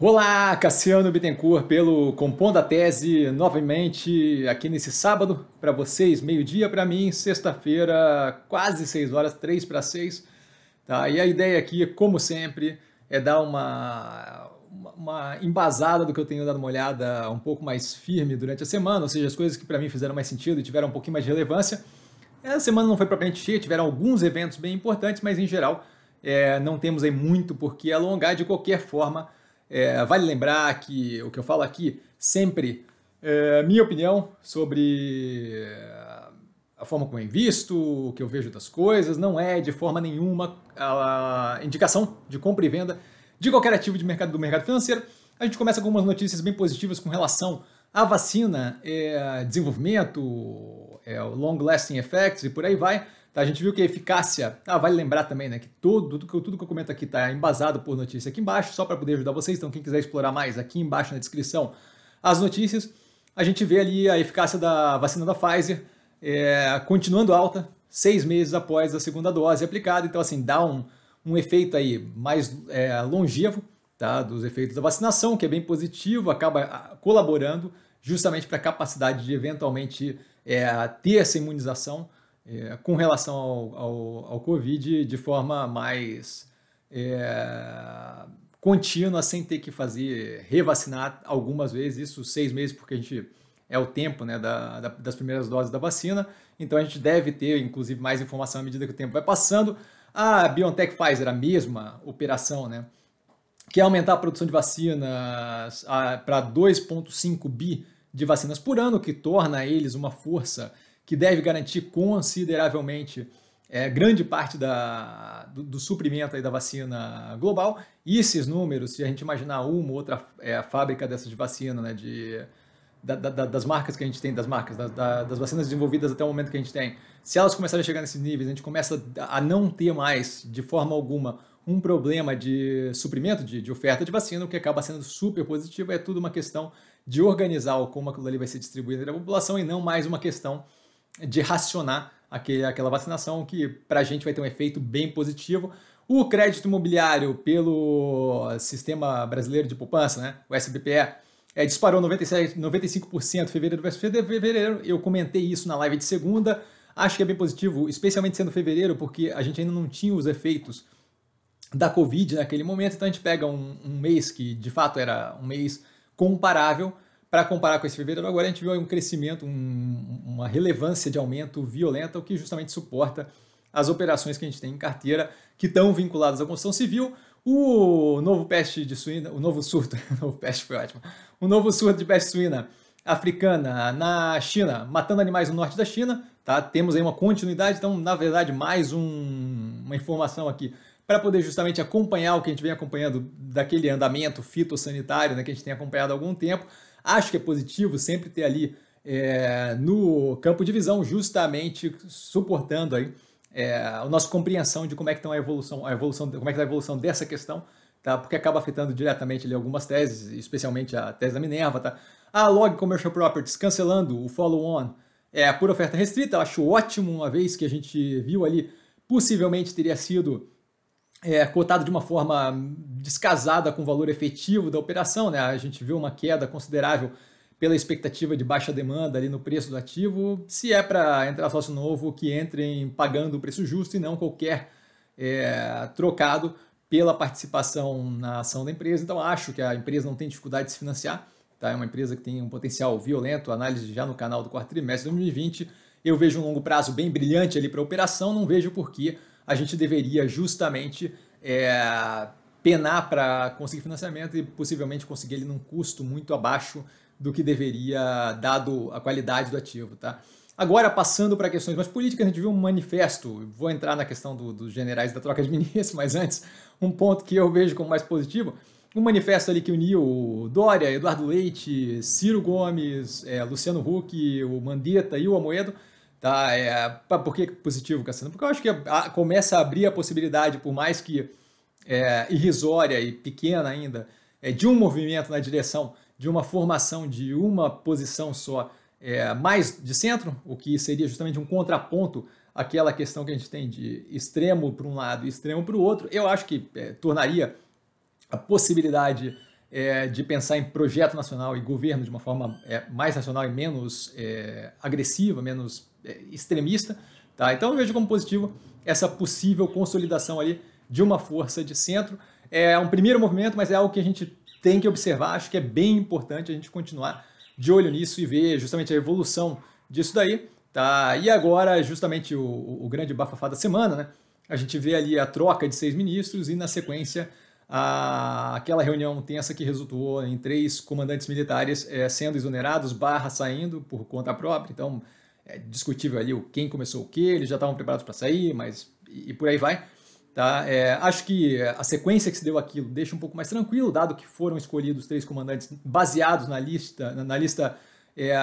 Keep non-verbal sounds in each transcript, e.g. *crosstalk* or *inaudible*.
Olá, Cassiano Bittencourt pelo Compondo a Tese, novamente aqui nesse sábado, para vocês, meio-dia, para mim, sexta-feira, quase 6 horas, 3 para 6. Tá? E a ideia aqui, como sempre, é dar uma, uma embasada do que eu tenho dado uma olhada um pouco mais firme durante a semana, ou seja, as coisas que para mim fizeram mais sentido e tiveram um pouquinho mais de relevância. A semana não foi propriamente cheia, tiveram alguns eventos bem importantes, mas em geral é, não temos aí muito por que alongar de qualquer forma é, vale lembrar que o que eu falo aqui sempre é minha opinião sobre é, a forma como eu invisto, o que eu vejo das coisas, não é de forma nenhuma a indicação de compra e venda de qualquer ativo de mercado do mercado financeiro. A gente começa com algumas notícias bem positivas com relação à vacina, é, desenvolvimento, é, long lasting effects e por aí vai. Tá? A gente viu que a eficácia, ah, vale lembrar também né, que tudo, tudo, tudo que eu comento aqui está embasado por notícia aqui embaixo, só para poder ajudar vocês. Então, quem quiser explorar mais, aqui embaixo na descrição, as notícias. A gente vê ali a eficácia da vacina da Pfizer é, continuando alta, seis meses após a segunda dose aplicada. Então, assim, dá um, um efeito aí mais é, longevo tá, dos efeitos da vacinação, que é bem positivo, acaba ah, colaborando justamente para a capacidade de eventualmente é, ter essa imunização é, com relação ao, ao, ao, Covid de forma mais é, contínua, sem ter que fazer revacinar algumas vezes, isso seis meses, porque a gente é o tempo né, da, da, das primeiras doses da vacina, então a gente deve ter, inclusive, mais informação à medida que o tempo vai passando. A BioNTech Pfizer, a mesma operação, né? quer aumentar a produção de vacinas para 2,5 bi de vacinas por ano, que torna eles uma força que deve garantir consideravelmente é, grande parte da, do, do, suprimento da vacina global. E esses números, se a gente imaginar uma ou outra é, fábrica dessas de vacina, né, de, da, da, das marcas que a gente tem, das marcas, da, das vacinas desenvolvidas até o momento que a gente tem, se elas começarem a chegar nesses níveis, a gente começa a não ter mais, de forma alguma, um problema de suprimento, de, de oferta de vacina, o que acaba sendo super positivo, é tudo uma questão de organizar como aquilo ali vai ser distribuído entre a população e não mais uma questão de racionar aquele, aquela vacinação, que para a gente vai ter um efeito bem positivo. O crédito imobiliário pelo Sistema Brasileiro de Poupança, né, o SBPE, é, disparou 97, 95% fevereiro versus fevereiro. Eu comentei isso na live de segunda. Acho que é bem positivo, especialmente sendo fevereiro, porque a gente ainda não tinha os efeitos da Covid naquele momento. Então a gente pega um, um mês que de fato era um mês comparável para comparar com esse fevereiro, agora a gente viu um crescimento, um, uma relevância de aumento violenta, o que justamente suporta as operações que a gente tem em carteira que estão vinculadas à construção civil. O novo peste de suína, o novo surto, *laughs* o novo peste foi ótimo, o novo surto de peste suína africana na China, matando animais no norte da China, tá? Temos aí uma continuidade, então, na verdade, mais um, uma informação aqui para poder justamente acompanhar o que a gente vem acompanhando daquele andamento fitossanitário, né, que a gente tem acompanhado há algum tempo. Acho que é positivo sempre ter ali é, no campo de visão, justamente suportando aí é, a nossa compreensão de como é que está a evolução, a evolução, como é que tá a evolução dessa questão, tá? Porque acaba afetando diretamente ali algumas teses, especialmente a tese da Minerva, tá? A Log Commercial Properties cancelando o follow-on é, por oferta restrita, eu acho ótimo, uma vez que a gente viu ali, possivelmente teria sido é, cotado de uma forma descasada com o valor efetivo da operação. Né? A gente viu uma queda considerável pela expectativa de baixa demanda ali no preço do ativo. Se é para entrar sócio novo, que entrem pagando o preço justo e não qualquer é, trocado pela participação na ação da empresa. Então, acho que a empresa não tem dificuldade de se financiar. Tá? É uma empresa que tem um potencial violento, análise já no canal do quarto trimestre de 2020. Eu vejo um longo prazo bem brilhante ali para a operação, não vejo por que a gente deveria justamente é, penar para conseguir financiamento e possivelmente conseguir ele num custo muito abaixo do que deveria, dado a qualidade do ativo. Tá? Agora, passando para questões mais políticas, a gente viu um manifesto, vou entrar na questão do, dos generais da troca de *laughs* ministros, mas antes, um ponto que eu vejo como mais positivo, um manifesto ali que uniu Dória, Eduardo Leite, Ciro Gomes, é, Luciano Huck, o Mandetta e o Amoedo, Tá? É, por que positivo, Cassiano? Porque eu acho que a, começa a abrir a possibilidade, por mais que é, irrisória e pequena ainda, é, de um movimento na direção de uma formação de uma posição só é, mais de centro, o que seria justamente um contraponto àquela questão que a gente tem de extremo para um lado e extremo para o outro, eu acho que é, tornaria a possibilidade é, de pensar em projeto nacional e governo de uma forma é, mais racional e menos é, agressiva, menos extremista. Tá? Então eu vejo como positivo essa possível consolidação ali de uma força de centro. É um primeiro movimento, mas é algo que a gente tem que observar. Acho que é bem importante a gente continuar de olho nisso e ver justamente a evolução disso daí. Tá? E agora, justamente o, o grande bafafá da semana, né? a gente vê ali a troca de seis ministros e, na sequência, a, aquela reunião tensa que resultou em três comandantes militares é, sendo exonerados, barra saindo por conta própria. Então, é discutível ali o quem começou o que, eles já estavam preparados para sair, mas e, e, por aí vai. Tá? É, acho que a sequência que se deu aquilo deixa um pouco mais tranquilo, dado que foram escolhidos três comandantes baseados na lista, na, na lista é,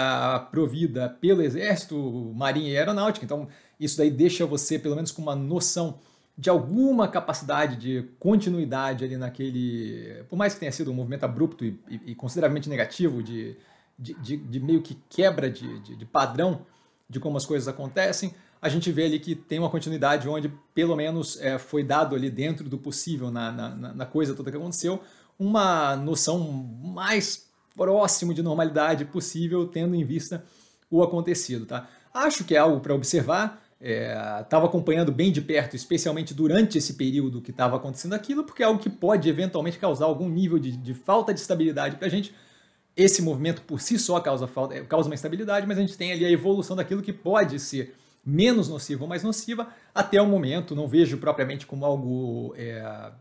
provida pelo Exército, Marinha e Aeronáutica. Então, isso daí deixa você, pelo menos, com uma noção de alguma capacidade de continuidade ali naquele. Por mais que tenha sido um movimento abrupto e, e, e consideravelmente negativo, de, de, de, de, meio que quebra de, de, padrão de como as coisas acontecem, a gente vê ali que tem uma continuidade onde, pelo menos, é, foi dado ali dentro do possível, na, na, na coisa toda que aconteceu, uma noção mais próximo de normalidade possível, tendo em vista o acontecido. Tá? Acho que é algo para observar estava é, acompanhando bem de perto, especialmente durante esse período que estava acontecendo aquilo, porque é algo que pode eventualmente causar algum nível de, de falta de estabilidade para a gente. Esse movimento por si só causa, falta, causa uma instabilidade, mas a gente tem ali a evolução daquilo que pode ser menos nociva ou mais nociva até o momento. Não vejo propriamente como algo, é,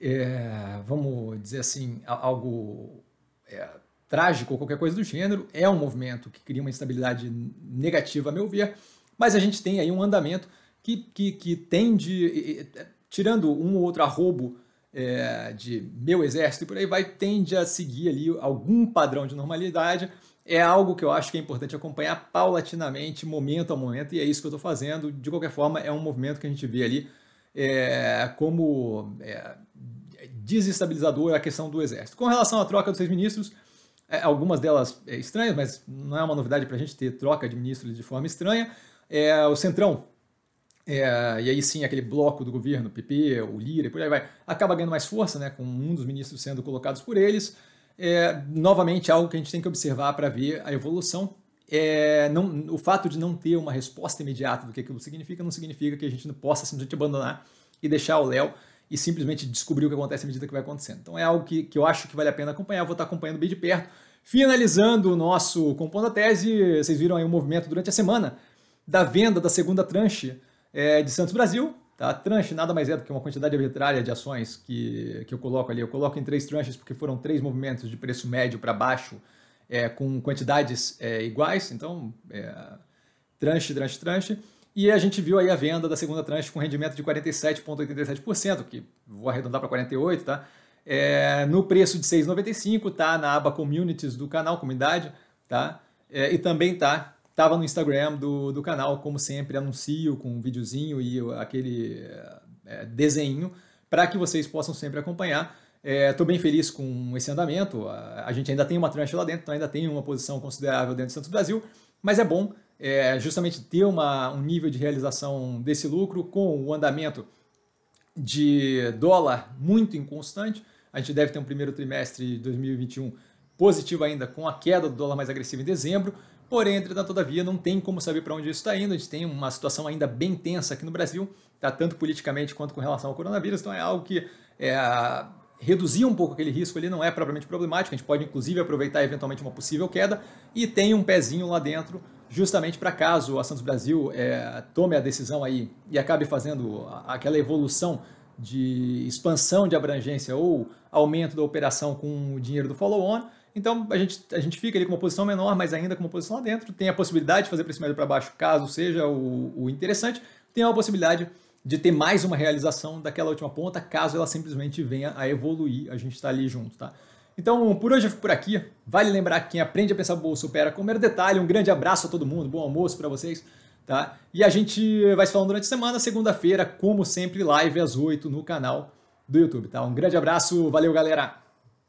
é, vamos dizer assim, algo é, trágico ou qualquer coisa do gênero. É um movimento que cria uma instabilidade negativa, a meu ver mas a gente tem aí um andamento que, que, que tende, tirando um ou outro arrobo é, de meu exército e por aí vai, tende a seguir ali algum padrão de normalidade. É algo que eu acho que é importante acompanhar paulatinamente, momento a momento, e é isso que eu estou fazendo. De qualquer forma, é um movimento que a gente vê ali é, como é, desestabilizador a questão do exército. Com relação à troca dos seis ministros, é, algumas delas é, estranhas, mas não é uma novidade para a gente ter troca de ministros de forma estranha é, o Centrão, é, e aí sim aquele bloco do governo, PP, o Lira e por aí vai, acaba ganhando mais força, né, com um dos ministros sendo colocados por eles. É, novamente, algo que a gente tem que observar para ver a evolução. É, não, o fato de não ter uma resposta imediata do que aquilo significa não significa que a gente não possa simplesmente abandonar e deixar o Léo e simplesmente descobrir o que acontece à medida que vai acontecendo. Então é algo que, que eu acho que vale a pena acompanhar, vou estar acompanhando bem de perto. Finalizando o nosso Compondo a Tese, vocês viram aí o movimento durante a semana da venda da segunda tranche é, de Santos Brasil. Tá? Tranche nada mais é do que uma quantidade arbitrária de ações que, que eu coloco ali. Eu coloco em três tranches porque foram três movimentos de preço médio para baixo é, com quantidades é, iguais. Então, é, tranche, tranche, tranche. E a gente viu aí a venda da segunda tranche com rendimento de 47,87%, que vou arredondar para 48%, tá? É, no preço de 6,95, tá? Na aba Communities do canal, comunidade, tá? É, e também tá Estava no Instagram do, do canal, como sempre, anuncio com um videozinho e aquele é, desenho para que vocês possam sempre acompanhar. Estou é, bem feliz com esse andamento. A, a, gente ainda tem uma tranche lá dentro, então ainda tem uma posição considerável dentro do Santos Brasil, mas é bom é, justamente ter uma, um nível de realização desse lucro com o andamento de dólar muito inconstante. A gente deve ter um primeiro trimestre de 2021 positivo ainda, com a queda do dólar mais agressivo em dezembro, Porém, entretanto, todavia, não tem como saber para onde isso está indo. A gente tem uma situação ainda bem tensa aqui no Brasil, tá? tanto politicamente quanto com relação ao coronavírus. Então é algo que é, reduzir um pouco aquele risco ali não é propriamente problemático. A gente pode, inclusive, aproveitar eventualmente uma possível queda e tem um pezinho lá dentro justamente para caso a Santos Brasil é, tome a decisão aí e acabe fazendo aquela evolução de expansão de abrangência ou aumento da operação com o dinheiro do follow-on, então a gente, a gente fica ali com uma posição menor, mas ainda com uma posição lá dentro. Tem a possibilidade de fazer esse médio para baixo, caso seja o, o interessante. Tem a possibilidade de ter mais uma realização daquela última ponta, caso ela simplesmente venha a evoluir. A gente está ali junto, tá? Então, por hoje eu fico por aqui. Vale lembrar que quem aprende a pensar bolsa opera com mero detalhe. Um grande abraço a todo mundo, bom almoço para vocês, tá? E a gente vai se falando durante a semana, segunda-feira, como sempre, live às 8 no canal do YouTube, tá? Um grande abraço, valeu galera!